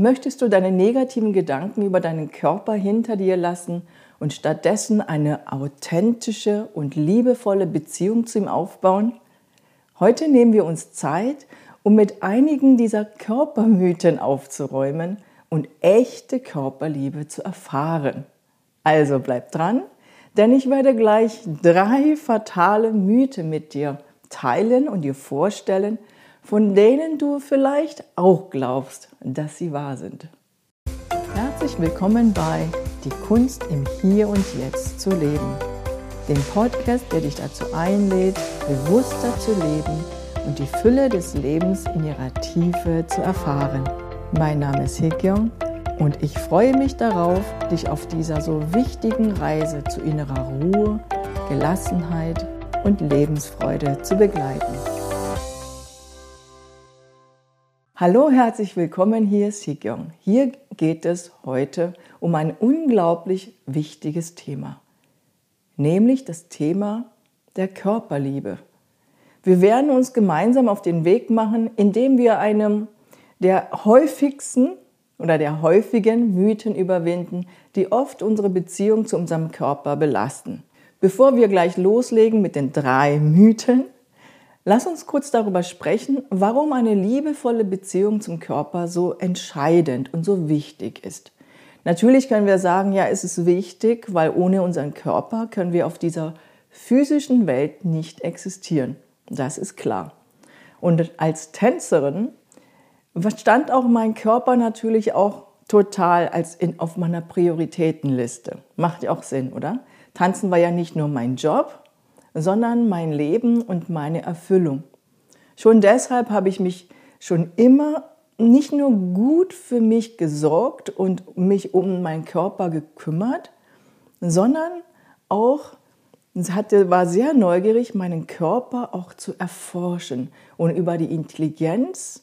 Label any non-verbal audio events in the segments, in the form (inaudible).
Möchtest du deine negativen Gedanken über deinen Körper hinter dir lassen und stattdessen eine authentische und liebevolle Beziehung zu ihm aufbauen? Heute nehmen wir uns Zeit, um mit einigen dieser Körpermythen aufzuräumen und echte Körperliebe zu erfahren. Also bleib dran, denn ich werde gleich drei fatale Mythen mit dir teilen und dir vorstellen, von denen du vielleicht auch glaubst, dass sie wahr sind. Herzlich willkommen bei Die Kunst im Hier und Jetzt zu leben, dem Podcast, der dich dazu einlädt, bewusster zu leben und die Fülle des Lebens in ihrer Tiefe zu erfahren. Mein Name ist Hekyong und ich freue mich darauf, dich auf dieser so wichtigen Reise zu innerer Ruhe, Gelassenheit und Lebensfreude zu begleiten. Hallo, herzlich willkommen, hier ist Sikyong. Hier geht es heute um ein unglaublich wichtiges Thema, nämlich das Thema der Körperliebe. Wir werden uns gemeinsam auf den Weg machen, indem wir einem der häufigsten oder der häufigen Mythen überwinden, die oft unsere Beziehung zu unserem Körper belasten. Bevor wir gleich loslegen mit den drei Mythen, Lass uns kurz darüber sprechen, warum eine liebevolle Beziehung zum Körper so entscheidend und so wichtig ist. Natürlich können wir sagen, ja, es ist wichtig, weil ohne unseren Körper können wir auf dieser physischen Welt nicht existieren. Das ist klar. Und als Tänzerin stand auch mein Körper natürlich auch total als in, auf meiner Prioritätenliste. Macht ja auch Sinn, oder? Tanzen war ja nicht nur mein Job, sondern mein Leben und meine Erfüllung. Schon deshalb habe ich mich schon immer nicht nur gut für mich gesorgt und mich um meinen Körper gekümmert, sondern auch hatte, war sehr neugierig, meinen Körper auch zu erforschen und über die Intelligenz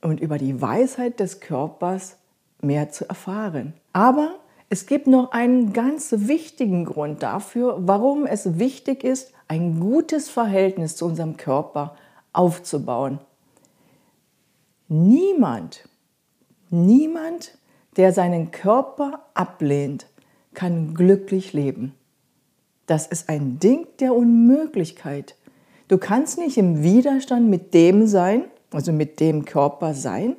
und über die Weisheit des Körpers mehr zu erfahren. Aber es gibt noch einen ganz wichtigen Grund dafür, warum es wichtig ist, ein gutes Verhältnis zu unserem Körper aufzubauen. Niemand, niemand, der seinen Körper ablehnt, kann glücklich leben. Das ist ein Ding der Unmöglichkeit. Du kannst nicht im Widerstand mit dem sein, also mit dem Körper sein,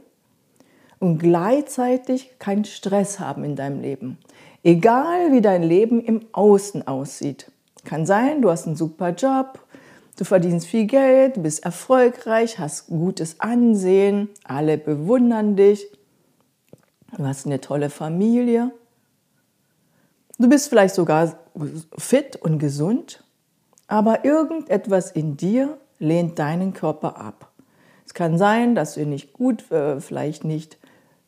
und gleichzeitig keinen Stress haben in deinem Leben. Egal wie dein Leben im Außen aussieht. Kann sein, du hast einen super Job, du verdienst viel Geld, bist erfolgreich, hast gutes Ansehen, alle bewundern dich, du hast eine tolle Familie. Du bist vielleicht sogar fit und gesund, aber irgendetwas in dir lehnt deinen Körper ab. Es kann sein, dass du nicht gut, äh, vielleicht nicht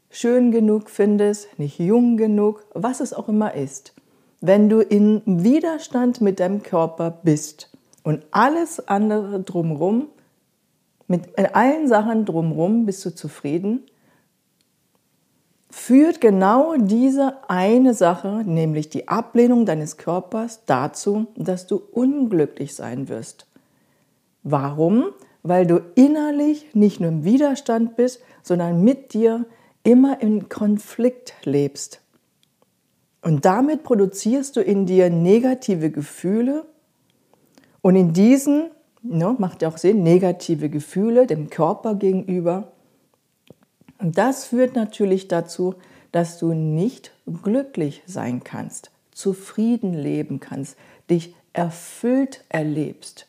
schön genug findest, nicht jung genug, was es auch immer ist. Wenn du in Widerstand mit deinem Körper bist und alles andere drumherum, mit allen Sachen drumherum bist du zufrieden, führt genau diese eine Sache, nämlich die Ablehnung deines Körpers, dazu, dass du unglücklich sein wirst. Warum? Weil du innerlich nicht nur im Widerstand bist, sondern mit dir immer in Konflikt lebst. Und damit produzierst du in dir negative Gefühle und in diesen, ne, macht ja auch Sinn, negative Gefühle dem Körper gegenüber. Und das führt natürlich dazu, dass du nicht glücklich sein kannst, zufrieden leben kannst, dich erfüllt erlebst.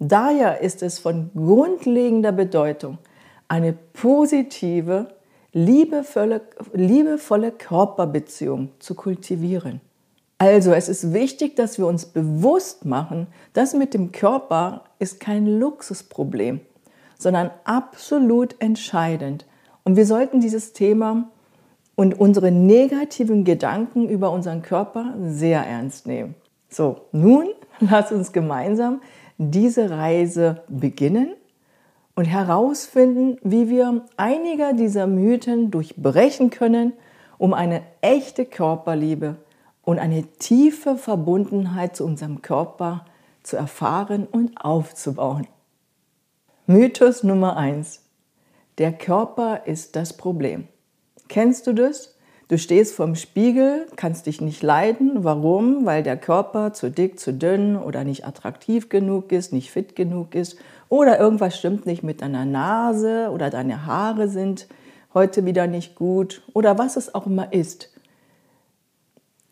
Daher ist es von grundlegender Bedeutung, eine positive liebevolle, liebevolle Körperbeziehung zu kultivieren. Also es ist wichtig, dass wir uns bewusst machen, dass mit dem Körper ist kein Luxusproblem, sondern absolut entscheidend. Und wir sollten dieses Thema und unsere negativen Gedanken über unseren Körper sehr ernst nehmen. So, nun (laughs) lass uns gemeinsam diese Reise beginnen und herausfinden, wie wir einiger dieser Mythen durchbrechen können, um eine echte Körperliebe und eine tiefe Verbundenheit zu unserem Körper zu erfahren und aufzubauen. Mythos Nummer eins: Der Körper ist das Problem. Kennst du das? Du stehst vorm Spiegel, kannst dich nicht leiden. Warum? Weil der Körper zu dick, zu dünn oder nicht attraktiv genug ist, nicht fit genug ist oder irgendwas stimmt nicht mit deiner Nase oder deine Haare sind heute wieder nicht gut oder was es auch immer ist.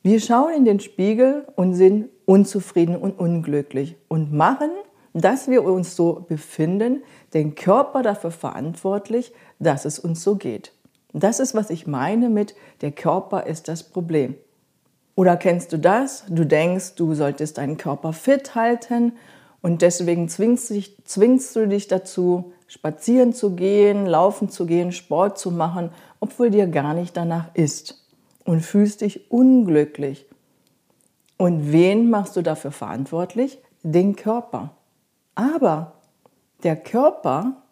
Wir schauen in den Spiegel und sind unzufrieden und unglücklich und machen, dass wir uns so befinden, den Körper dafür verantwortlich, dass es uns so geht. Das ist, was ich meine mit, der Körper ist das Problem. Oder kennst du das? Du denkst, du solltest deinen Körper fit halten und deswegen zwingst, dich, zwingst du dich dazu, spazieren zu gehen, laufen zu gehen, Sport zu machen, obwohl dir gar nicht danach ist und fühlst dich unglücklich. Und wen machst du dafür verantwortlich? Den Körper. Aber der Körper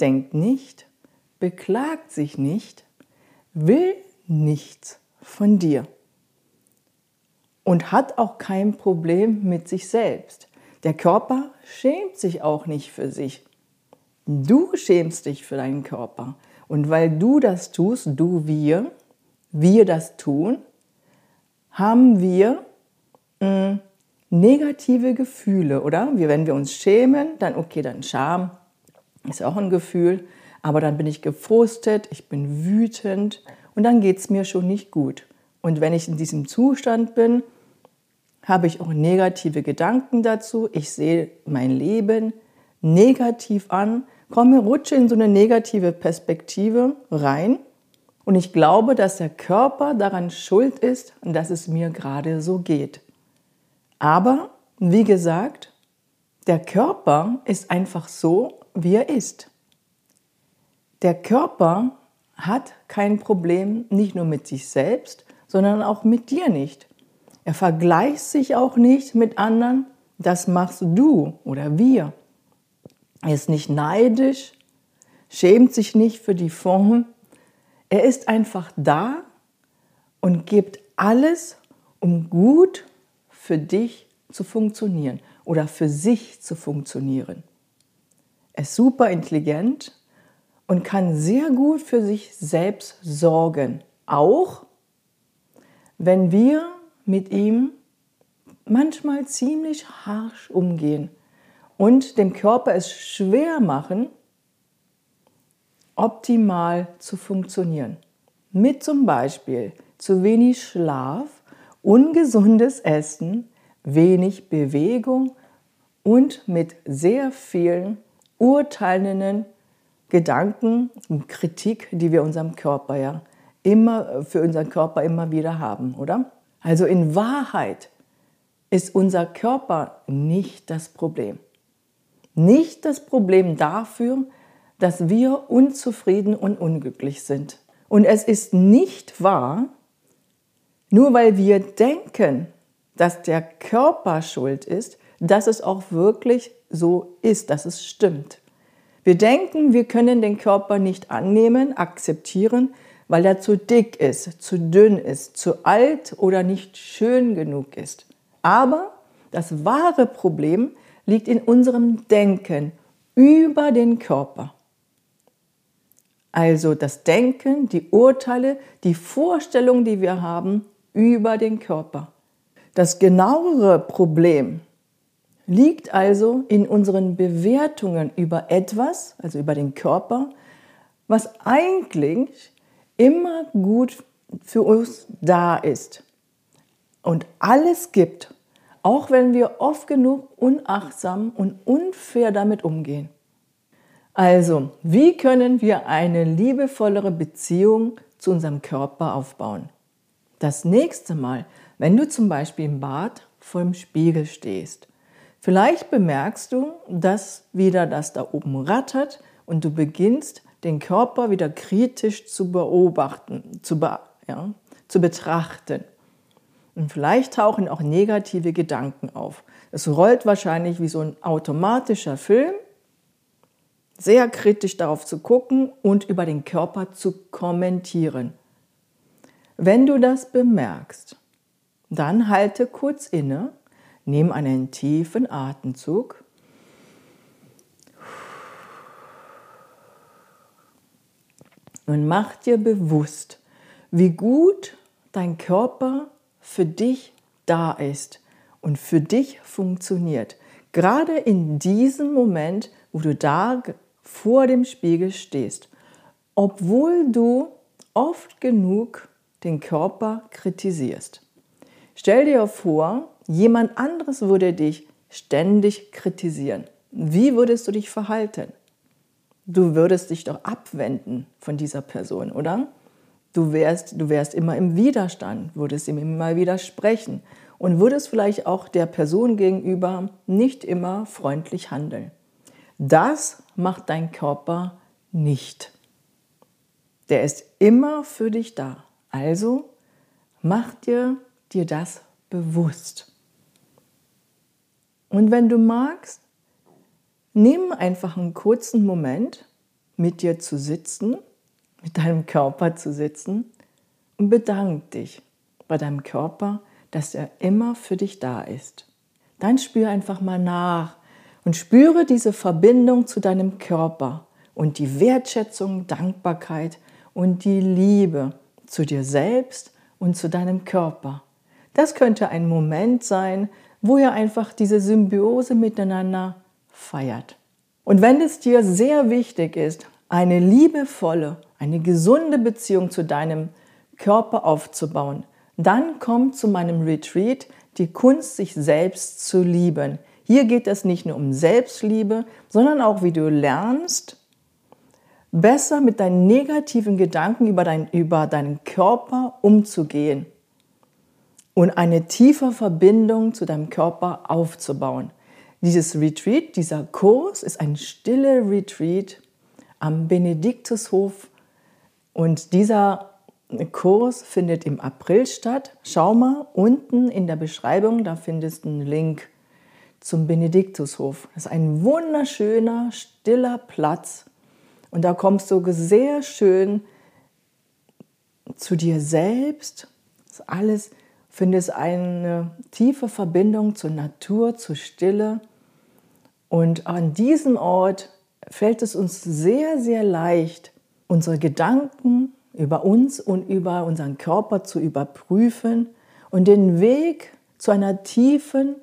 denkt nicht, beklagt sich nicht, will nichts von dir und hat auch kein Problem mit sich selbst. Der Körper schämt sich auch nicht für sich. Du schämst dich für deinen Körper. Und weil du das tust, du, wir, wir das tun, haben wir mh, mm, negative Gefühle, oder? Wie wenn wir uns schämen, dann okay, dann Scham ist auch ein Gefühl, aber dann bin ich gefrustet, ich bin wütend und dann geht es mir schon nicht gut. Und wenn ich in diesem Zustand bin, habe ich auch negative Gedanken dazu. Ich sehe mein Leben negativ an, komme, rutsche in so eine negative Perspektive rein und ich glaube, dass der Körper daran schuld ist und dass es mir gerade so geht. Aber, wie gesagt, der Körper ist einfach so, wie er ist. Der Körper hat kein Problem, nicht nur mit sich selbst, sondern auch mit dir nicht. Er vergleicht sich auch nicht mit anderen. Das machst du oder wir. Er ist nicht neidisch, schämt sich nicht für die Form, er ist einfach da und gibt alles, um gut für dich zu funktionieren oder für sich zu funktionieren. Er ist super intelligent und kann sehr gut für sich selbst sorgen, auch wenn wir mit ihm manchmal ziemlich harsch umgehen und dem Körper es schwer machen, optimal zu funktionieren. Mit zum Beispiel zu wenig Schlaf, ungesundes Essen, wenig Bewegung und mit sehr vielen urteilenden Gedanken und Kritik, die wir unserem Körper ja immer für unseren Körper immer wieder haben, oder? Also in Wahrheit ist unser Körper nicht das Problem. Nicht das Problem dafür, dass wir unzufrieden und unglücklich sind. Und es ist nicht wahr, nur weil wir denken, dass der Körper schuld ist, dass es auch wirklich so ist, dass es stimmt. Wir denken, wir können den Körper nicht annehmen, akzeptieren, weil er zu dick ist, zu dünn ist, zu alt oder nicht schön genug ist. Aber das wahre Problem liegt in unserem Denken über den Körper. Also das Denken, die Urteile, die Vorstellungen, die wir haben über den Körper. Das genauere Problem liegt also in unseren Bewertungen über etwas, also über den Körper, was eigentlich immer gut für uns da ist und alles gibt, auch wenn wir oft genug unachtsam und unfair damit umgehen. Also, wie können wir eine liebevollere Beziehung zu unserem Körper aufbauen? Das nächste Mal, wenn du zum Beispiel im Bad vor dem Spiegel stehst, vielleicht bemerkst du, dass wieder das da oben rattert und du beginnst, den Körper wieder kritisch zu beobachten, zu, be ja, zu betrachten. Und vielleicht tauchen auch negative Gedanken auf. Es rollt wahrscheinlich wie so ein automatischer Film sehr kritisch darauf zu gucken und über den Körper zu kommentieren. Wenn du das bemerkst, dann halte kurz inne, nimm einen tiefen Atemzug Nun mach dir bewusst, wie gut dein Körper für dich da ist und für dich funktioniert. Gerade in diesem Moment, wo du da vor dem Spiegel stehst, obwohl du oft genug den Körper kritisierst. Stell dir vor, jemand anderes würde dich ständig kritisieren. Wie würdest du dich verhalten? Du würdest dich doch abwenden von dieser Person, oder? Du wärst, du wärst immer im Widerstand, würdest ihm immer widersprechen und würdest vielleicht auch der Person gegenüber nicht immer freundlich handeln. Das macht dein Körper nicht. Der ist immer für dich da. Also mach dir, dir das bewusst. Und wenn du magst, nimm einfach einen kurzen Moment, mit dir zu sitzen mit deinem Körper zu sitzen und bedank dich bei deinem Körper, dass er immer für dich da ist. Dann spür einfach mal nach und spüre diese Verbindung zu deinem Körper und die Wertschätzung, Dankbarkeit und die Liebe zu dir selbst und zu deinem Körper. Das könnte ein Moment sein, wo ihr einfach diese Symbiose miteinander feiert. Und wenn es dir sehr wichtig ist, eine liebevolle eine gesunde Beziehung zu deinem Körper aufzubauen, dann komm zu meinem Retreat, die Kunst, sich selbst zu lieben. Hier geht es nicht nur um Selbstliebe, sondern auch, wie du lernst, besser mit deinen negativen Gedanken über, dein, über deinen Körper umzugehen und eine tiefe Verbindung zu deinem Körper aufzubauen. Dieses Retreat, dieser Kurs ist ein stiller Retreat am Benediktushof und dieser Kurs findet im April statt. Schau mal unten in der Beschreibung, da findest du einen Link zum Benediktushof. Das ist ein wunderschöner, stiller Platz. Und da kommst du sehr schön zu dir selbst. Das alles findest eine tiefe Verbindung zur Natur, zur Stille. Und an diesem Ort fällt es uns sehr, sehr leicht, unsere Gedanken über uns und über unseren Körper zu überprüfen und den Weg zu einer tiefen,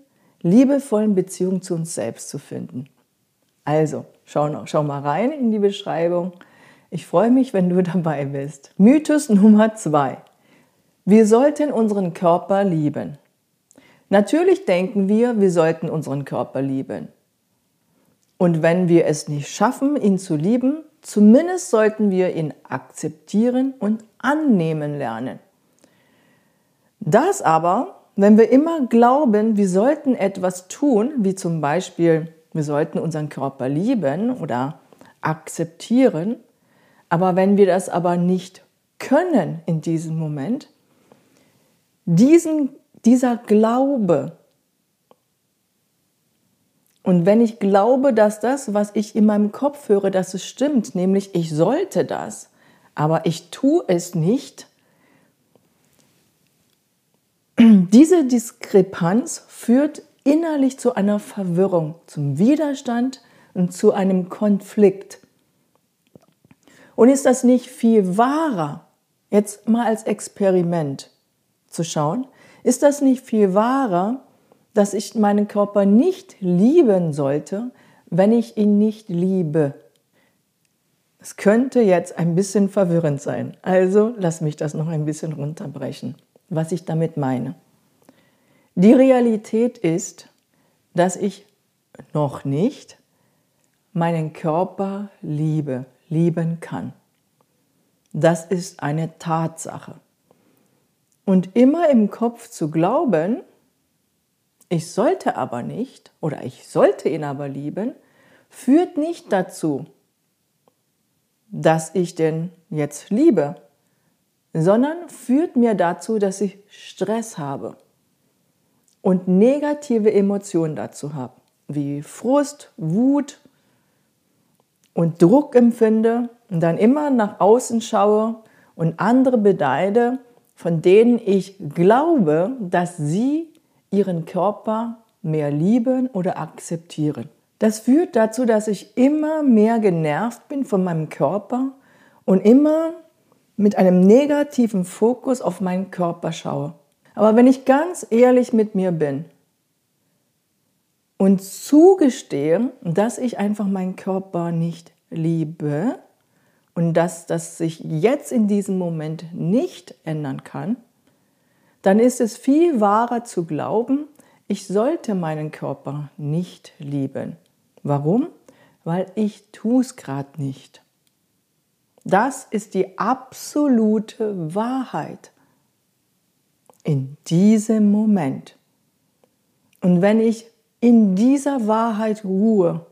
liebevollen Beziehung zu uns selbst zu finden. Also, schau, schau mal rein in die Beschreibung. Ich freue mich, wenn du (laughs) dabei bist. Mythos Nummer zwei. Wir sollten unseren Körper lieben. Natürlich denken wir, wir sollten unseren Körper lieben. Und wenn wir es nicht schaffen, ihn zu lieben, Zumindest sollten wir ihn akzeptieren und annehmen lernen. Das aber, wenn wir immer glauben, wir sollten etwas tun, wie zum Beispiel, wir sollten unseren Körper lieben oder akzeptieren, aber wenn wir das aber nicht können in diesem Moment, diesen, dieser Glaube. Und wenn ich glaube, dass das, was ich in meinem Kopf höre, dass es stimmt, nämlich ich sollte das, aber ich tue es nicht, diese Diskrepanz führt innerlich zu einer Verwirrung, zum Widerstand und zu einem Konflikt. Und ist das nicht viel wahrer, jetzt mal als Experiment zu schauen, ist das nicht viel wahrer, dass ich meinen Körper nicht lieben sollte, wenn ich ihn nicht liebe. Es könnte jetzt ein bisschen verwirrend sein. Also lass mich das noch ein bisschen runterbrechen, was ich damit meine. Die Realität ist, dass ich noch nicht meinen Körper liebe, lieben kann. Das ist eine Tatsache. Und immer im Kopf zu glauben, ich sollte aber nicht oder ich sollte ihn aber lieben, führt nicht dazu, dass ich den jetzt liebe, sondern führt mir dazu, dass ich Stress habe und negative Emotionen dazu habe, wie Frust, Wut und Druck empfinde und dann immer nach außen schaue und andere beneide, von denen ich glaube, dass sie ihren Körper mehr lieben oder akzeptieren. Das führt dazu, dass ich immer mehr genervt bin von meinem Körper und immer mit einem negativen Fokus auf meinen Körper schaue. Aber wenn ich ganz ehrlich mit mir bin und zugestehe, dass ich einfach meinen Körper nicht liebe und dass das sich jetzt in diesem Moment nicht ändern kann, dann ist es viel wahrer zu glauben, ich sollte meinen Körper nicht lieben. Warum? Weil ich tue es gerade nicht. Das ist die absolute Wahrheit in diesem Moment. Und wenn ich in dieser Wahrheit ruhe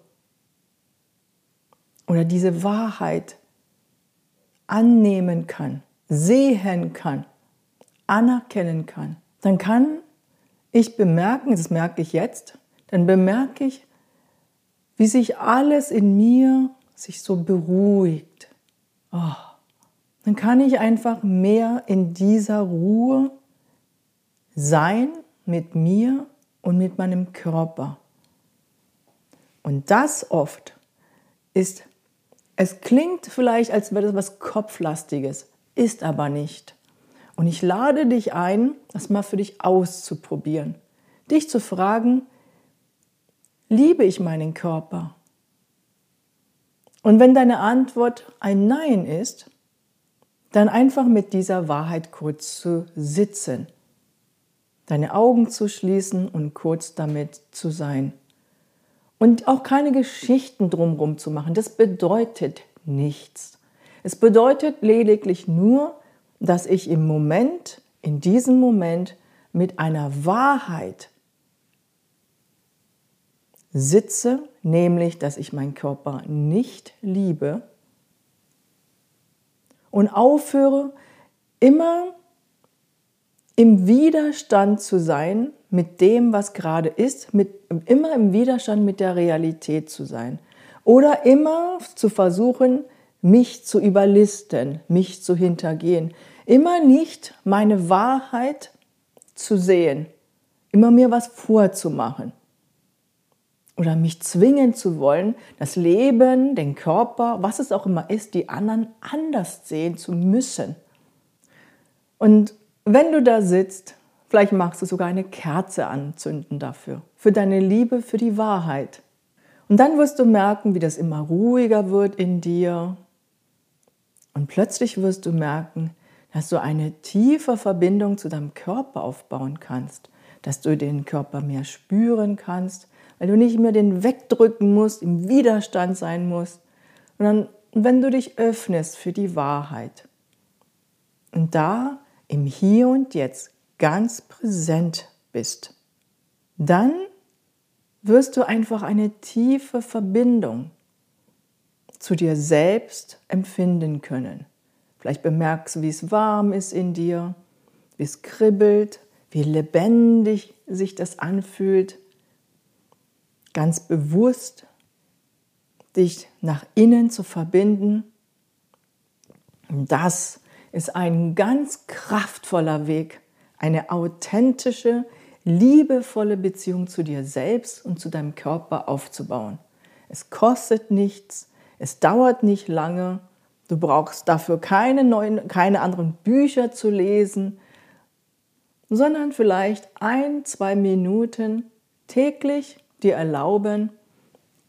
oder diese Wahrheit annehmen kann, sehen kann, anerkennen kann, dann kann ich bemerken, das merke ich jetzt, dann bemerke ich, wie sich alles in mir sich so beruhigt. Oh, dann kann ich einfach mehr in dieser Ruhe sein mit mir und mit meinem Körper. Und das oft ist, es klingt vielleicht, als wäre das was Kopflastiges, ist aber nicht. Und ich lade dich ein, das mal für dich auszuprobieren. Dich zu fragen, liebe ich meinen Körper? Und wenn deine Antwort ein Nein ist, dann einfach mit dieser Wahrheit kurz zu sitzen deine Augen zu schließen und kurz damit zu sein. Und auch keine Geschichten drumherum zu machen. Das bedeutet nichts. Es bedeutet lediglich nur, dass ich im Moment, in diesem Moment mit einer Wahrheit sitze, nämlich, dass ich meinen Körper nicht liebe und aufhöre, immer im Widerstand zu sein mit dem, was gerade ist, mit, immer im Widerstand mit der Realität zu sein. Oder immer zu versuchen, mich zu überlisten, mich zu hintergehen. Immer nicht meine Wahrheit zu sehen. Immer mir was vorzumachen. Oder mich zwingen zu wollen, das Leben, den Körper, was es auch immer ist, die anderen anders sehen zu müssen. Und wenn du da sitzt, vielleicht magst du sogar eine Kerze anzünden dafür, für deine Liebe, für die Wahrheit. Und dann wirst du merken, wie das immer ruhiger wird in dir. Und plötzlich wirst du merken, dass du eine tiefe Verbindung zu deinem Körper aufbauen kannst, dass du den Körper mehr spüren kannst, weil du nicht mehr den wegdrücken musst, im Widerstand sein musst, sondern wenn du dich öffnest für die Wahrheit. Und da im Hier und Jetzt ganz präsent bist, dann wirst du einfach eine tiefe Verbindung zu dir selbst empfinden können. Vielleicht bemerkst du, wie es warm ist in dir, wie es kribbelt, wie lebendig sich das anfühlt. Ganz bewusst dich nach innen zu verbinden. Das ist ein ganz kraftvoller Weg, eine authentische, liebevolle Beziehung zu dir selbst und zu deinem Körper aufzubauen. Es kostet nichts, es dauert nicht lange, du brauchst dafür keine, neuen, keine anderen Bücher zu lesen, sondern vielleicht ein, zwei Minuten täglich dir erlauben,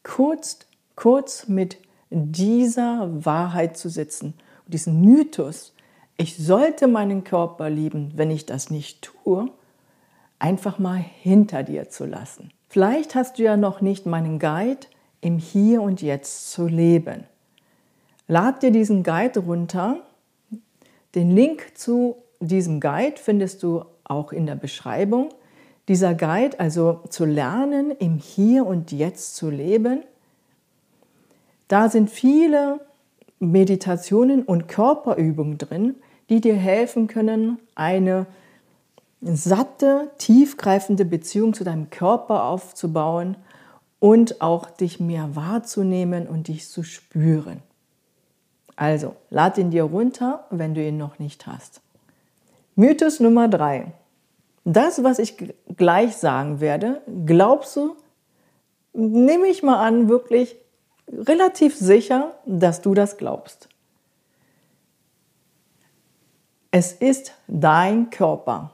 kurz, kurz mit dieser Wahrheit zu sitzen, diesen Mythos, ich sollte meinen Körper lieben, wenn ich das nicht tue, einfach mal hinter dir zu lassen. Vielleicht hast du ja noch nicht meinen Guide im Hier und Jetzt zu leben. Lad dir diesen Guide runter. Den Link zu diesem Guide findest du auch in der Beschreibung. Dieser Guide, also zu lernen, im Hier und Jetzt zu leben, da sind viele Meditationen und Körperübungen drin, die dir helfen können, eine satte, tiefgreifende Beziehung zu deinem Körper aufzubauen und auch dich mehr wahrzunehmen und dich zu spüren. Also, lad ihn dir runter, wenn du ihn noch nicht hast. Mythos Nummer drei. Das, was ich gleich sagen werde, glaubst du, nehme ich mal an, wirklich relativ sicher, dass du das glaubst. Es ist dein Körper.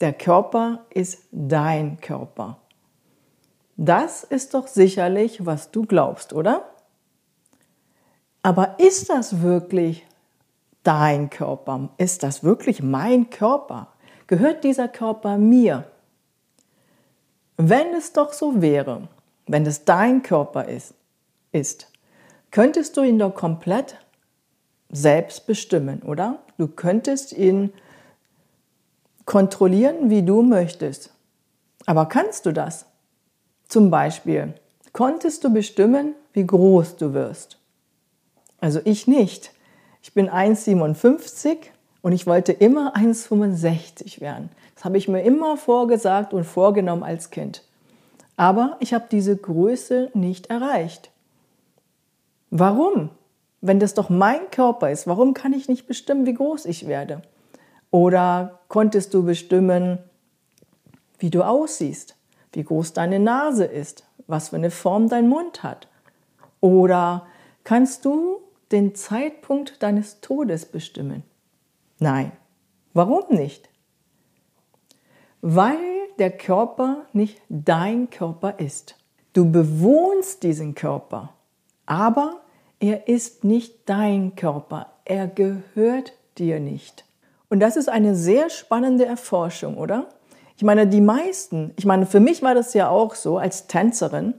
Der Körper ist dein Körper. Das ist doch sicherlich, was du glaubst, oder? Aber ist das wirklich dein Körper? Ist das wirklich mein Körper? Gehört dieser Körper mir? Wenn es doch so wäre, wenn es dein Körper ist, ist, könntest du ihn doch komplett selbst bestimmen, oder? Du könntest ihn kontrollieren, wie du möchtest. Aber kannst du das? Zum Beispiel, konntest du bestimmen, wie groß du wirst? Also ich nicht. Ich bin 1,57 und ich wollte immer 1,65 werden. Das habe ich mir immer vorgesagt und vorgenommen als Kind. Aber ich habe diese Größe nicht erreicht. Warum? Wenn das doch mein Körper ist, warum kann ich nicht bestimmen, wie groß ich werde? Oder konntest du bestimmen, wie du aussiehst, wie groß deine Nase ist, was für eine Form dein Mund hat? Oder kannst du den Zeitpunkt deines Todes bestimmen? Nein. Warum nicht? Weil der Körper nicht dein Körper ist. Du bewohnst diesen Körper, aber er ist nicht dein Körper. Er gehört dir nicht. Und das ist eine sehr spannende Erforschung, oder? Ich meine, die meisten, ich meine, für mich war das ja auch so als Tänzerin.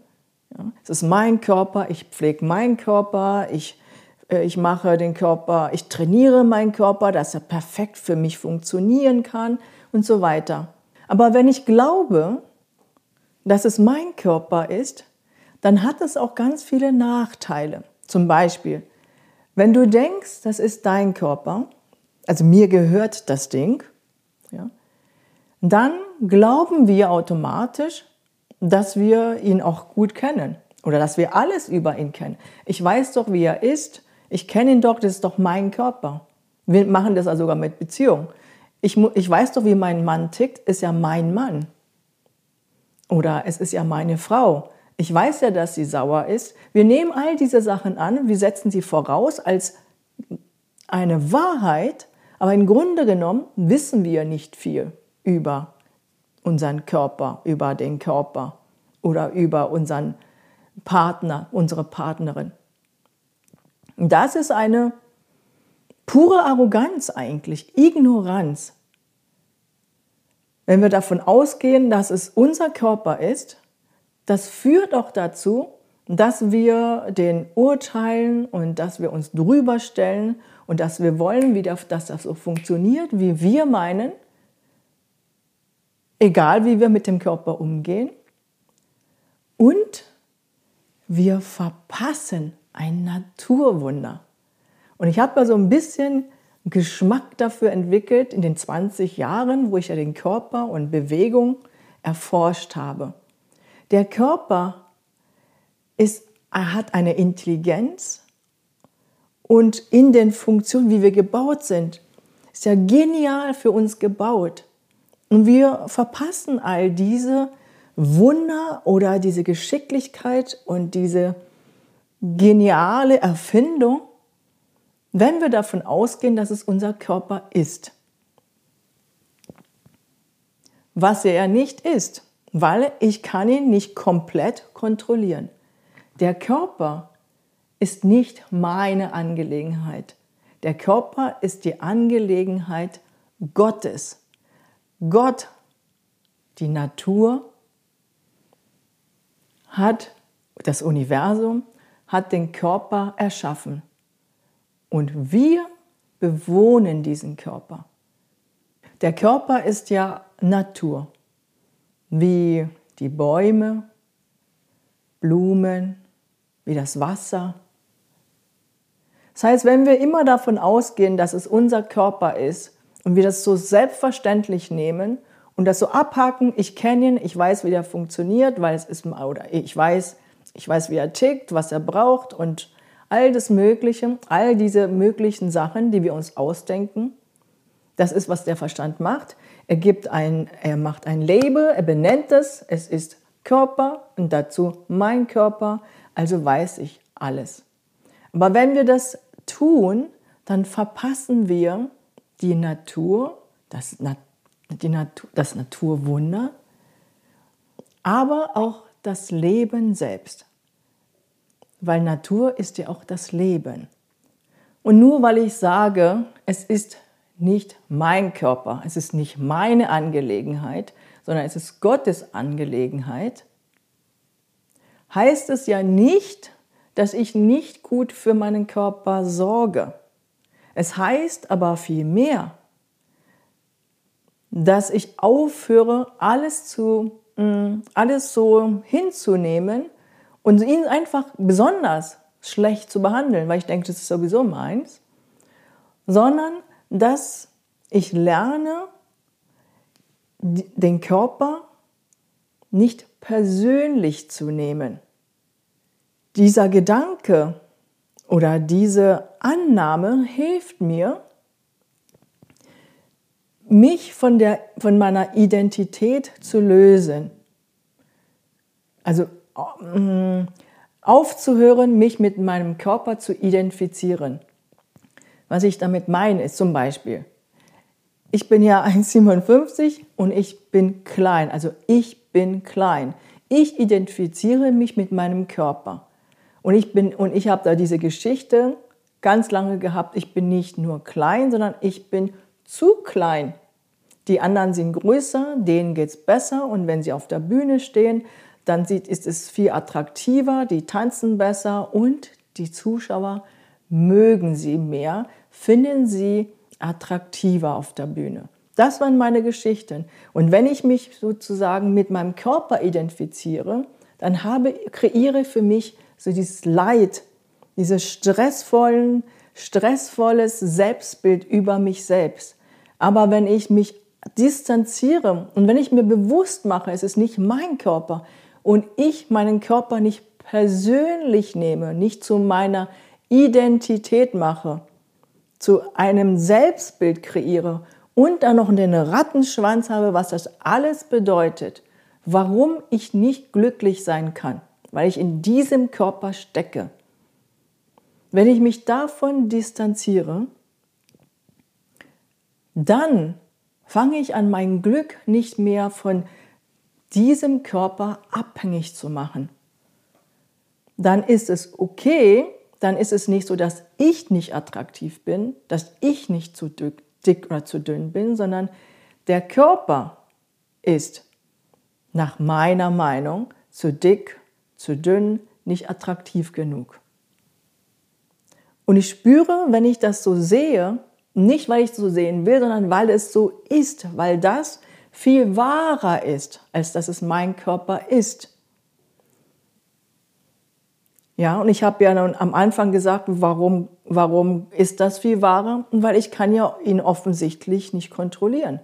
Ja, es ist mein Körper, ich pflege meinen Körper, ich, äh, ich mache den Körper, ich trainiere meinen Körper, dass er perfekt für mich funktionieren kann und so weiter. Aber wenn ich glaube, dass es mein Körper ist, dann hat es auch ganz viele Nachteile. Zum Beispiel, wenn du denkst, das ist dein Körper, also mir gehört das Ding, ja, dann glauben wir automatisch, dass wir ihn auch gut kennen oder dass wir alles über ihn kennen. Ich weiß doch, wie er ist, ich kenne ihn doch, das ist doch mein Körper. Wir machen das also sogar mit Beziehung. Ich, ich weiß doch, wie mein Mann tickt, ist ja mein Mann. Oder es ist ja meine Frau. Ich weiß ja, dass sie sauer ist. Wir nehmen all diese Sachen an, wir setzen sie voraus als eine Wahrheit, aber im Grunde genommen wissen wir nicht viel über unseren Körper, über den Körper oder über unseren Partner, unsere Partnerin. Das ist eine pure Arroganz eigentlich, Ignoranz. Wenn wir davon ausgehen, dass es unser Körper ist, das führt auch dazu, dass wir den urteilen und dass wir uns drüber stellen und dass wir wollen, dass das so funktioniert, wie wir meinen, egal wie wir mit dem Körper umgehen. Und wir verpassen ein Naturwunder. Und ich habe mal so ein bisschen Geschmack dafür entwickelt in den 20 Jahren, wo ich ja den Körper und Bewegung erforscht habe. Der Körper ist, hat eine Intelligenz und in den Funktionen, wie wir gebaut sind, ist ja genial für uns gebaut. Und wir verpassen all diese Wunder oder diese Geschicklichkeit und diese geniale Erfindung, wenn wir davon ausgehen, dass es unser Körper ist. Was er ja nicht ist weil ich kann ihn nicht komplett kontrollieren. Der Körper ist nicht meine Angelegenheit. Der Körper ist die Angelegenheit Gottes. Gott, die Natur, hat das Universum, hat den Körper erschaffen. Und wir bewohnen diesen Körper. Der Körper ist ja Natur wie die Bäume, Blumen, wie das Wasser. Das heißt, wenn wir immer davon ausgehen, dass es unser Körper ist und wir das so selbstverständlich nehmen und das so abhaken, ich kenne ihn, ich weiß, wie der funktioniert, weil es ist oder ich weiß, ich weiß, wie er tickt, was er braucht und all das Mögliche, all diese möglichen Sachen, die wir uns ausdenken, das ist, was der Verstand macht. Er, gibt ein, er macht ein Label, er benennt es, es ist Körper und dazu mein Körper, also weiß ich alles. Aber wenn wir das tun, dann verpassen wir die Natur, das, die Natur, das Naturwunder, aber auch das Leben selbst. Weil Natur ist ja auch das Leben. Und nur weil ich sage, es ist nicht mein Körper, es ist nicht meine Angelegenheit, sondern es ist Gottes Angelegenheit, heißt es ja nicht, dass ich nicht gut für meinen Körper sorge. Es heißt aber vielmehr, dass ich aufhöre, alles, zu, mm, alles so hinzunehmen und ihn einfach besonders schlecht zu behandeln, weil ich denke, das ist sowieso meins, sondern dass ich lerne, den Körper nicht persönlich zu nehmen. Dieser Gedanke oder diese Annahme hilft mir, mich von, der, von meiner Identität zu lösen. Also mm, aufzuhören, mich mit meinem Körper zu identifizieren. Was ich damit meine, ist zum Beispiel, ich bin ja (laughs) 1,57 und ich bin klein. Also ich bin klein. Ich identifiziere mich mit meinem Körper. Und ich, bin, und ich habe da diese Geschichte ganz lange gehabt. Ich bin nicht nur klein, sondern ich bin zu klein. Die anderen sind größer, denen geht es besser. Und wenn sie auf der Bühne stehen, dann sieht, ist es viel attraktiver, die tanzen besser und die Zuschauer mögen sie mehr, finden sie attraktiver auf der Bühne. Das waren meine Geschichten. Und wenn ich mich sozusagen mit meinem Körper identifiziere, dann habe, kreiere für mich so dieses Leid, dieses stressvollen, stressvolles Selbstbild über mich selbst. Aber wenn ich mich distanziere und wenn ich mir bewusst mache, es ist nicht mein Körper und ich meinen Körper nicht persönlich nehme, nicht zu meiner Identität mache, zu einem Selbstbild kreiere und dann noch einen Rattenschwanz habe, was das alles bedeutet, warum ich nicht glücklich sein kann, weil ich in diesem Körper stecke. Wenn ich mich davon distanziere, dann fange ich an, mein Glück nicht mehr von diesem Körper abhängig zu machen. Dann ist es okay, dann ist es nicht so, dass ich nicht attraktiv bin, dass ich nicht zu dick oder zu dünn bin, sondern der Körper ist nach meiner Meinung zu dick, zu dünn, nicht attraktiv genug. Und ich spüre, wenn ich das so sehe, nicht weil ich es so sehen will, sondern weil es so ist, weil das viel wahrer ist, als dass es mein Körper ist. Ja, und ich habe ja am Anfang gesagt, warum, warum ist das viel wahrer? Weil ich kann ja ihn offensichtlich nicht kontrollieren.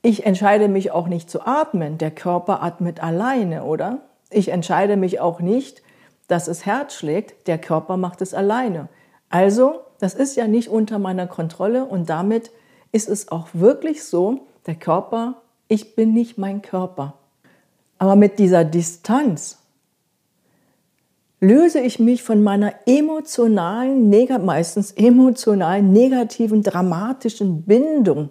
Ich entscheide mich auch nicht zu atmen. Der Körper atmet alleine, oder? Ich entscheide mich auch nicht, dass es Herz schlägt. Der Körper macht es alleine. Also, das ist ja nicht unter meiner Kontrolle und damit ist es auch wirklich so, der Körper, ich bin nicht mein Körper. Aber mit dieser Distanz löse ich mich von meiner emotionalen, meistens emotionalen, negativen, dramatischen Bindung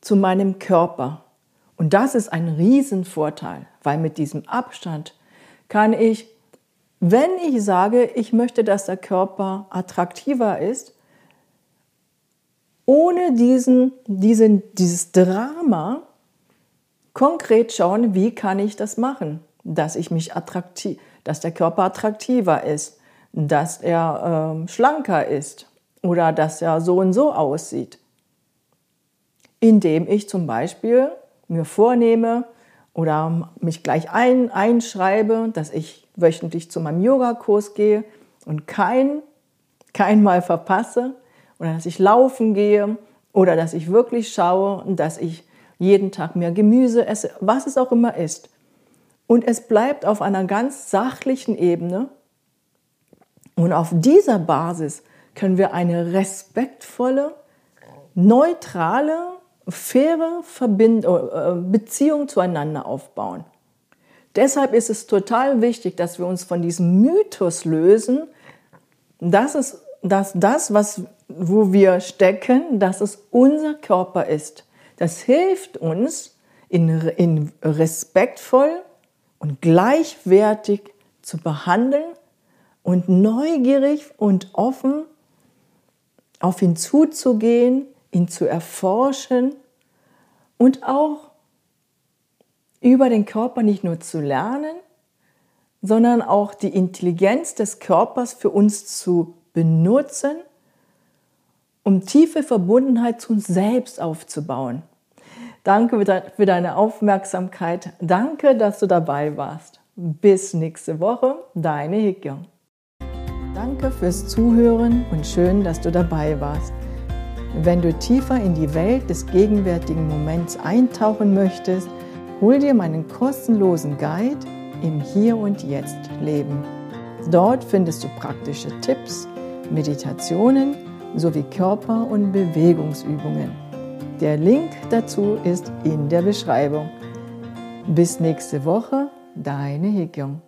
zu meinem Körper. Und das ist ein Riesenvorteil, weil mit diesem Abstand kann ich, wenn ich sage, ich möchte, dass der Körper attraktiver ist, ohne diesen, diesen, dieses Drama konkret schauen, wie kann ich das machen, dass ich mich attraktiv, dass der Körper attraktiver ist, dass er äh, schlanker ist oder dass er so und so aussieht. Indem ich zum Beispiel mir vornehme oder mich gleich ein, einschreibe, dass ich wöchentlich zu meinem Yogakurs gehe und kein, kein Mal verpasse oder dass ich laufen gehe oder dass ich wirklich schaue und dass ich jeden Tag mehr Gemüse esse, was es auch immer ist. Und es bleibt auf einer ganz sachlichen Ebene. Und auf dieser Basis können wir eine respektvolle, neutrale, faire Verbind äh, Beziehung zueinander aufbauen. Deshalb ist es total wichtig, dass wir uns von diesem Mythos lösen, dass, es, dass das, was, wo wir stecken, dass es unser Körper ist. Das hilft uns, in, in respektvoll und gleichwertig zu behandeln und neugierig und offen auf ihn zuzugehen, ihn zu erforschen und auch über den Körper nicht nur zu lernen, sondern auch die Intelligenz des Körpers für uns zu benutzen, um tiefe Verbundenheit zu uns selbst aufzubauen. Danke für deine Aufmerksamkeit. Danke, dass du dabei warst. Bis nächste Woche, deine Hikyon. Danke fürs Zuhören und schön, dass du dabei warst. Wenn du tiefer in die Welt des gegenwärtigen Moments eintauchen möchtest, hol dir meinen kostenlosen Guide im Hier und Jetzt Leben. Dort findest du praktische Tipps, Meditationen sowie Körper- und Bewegungsübungen. Der Link dazu ist in der Beschreibung. Bis nächste Woche, deine Hikyong.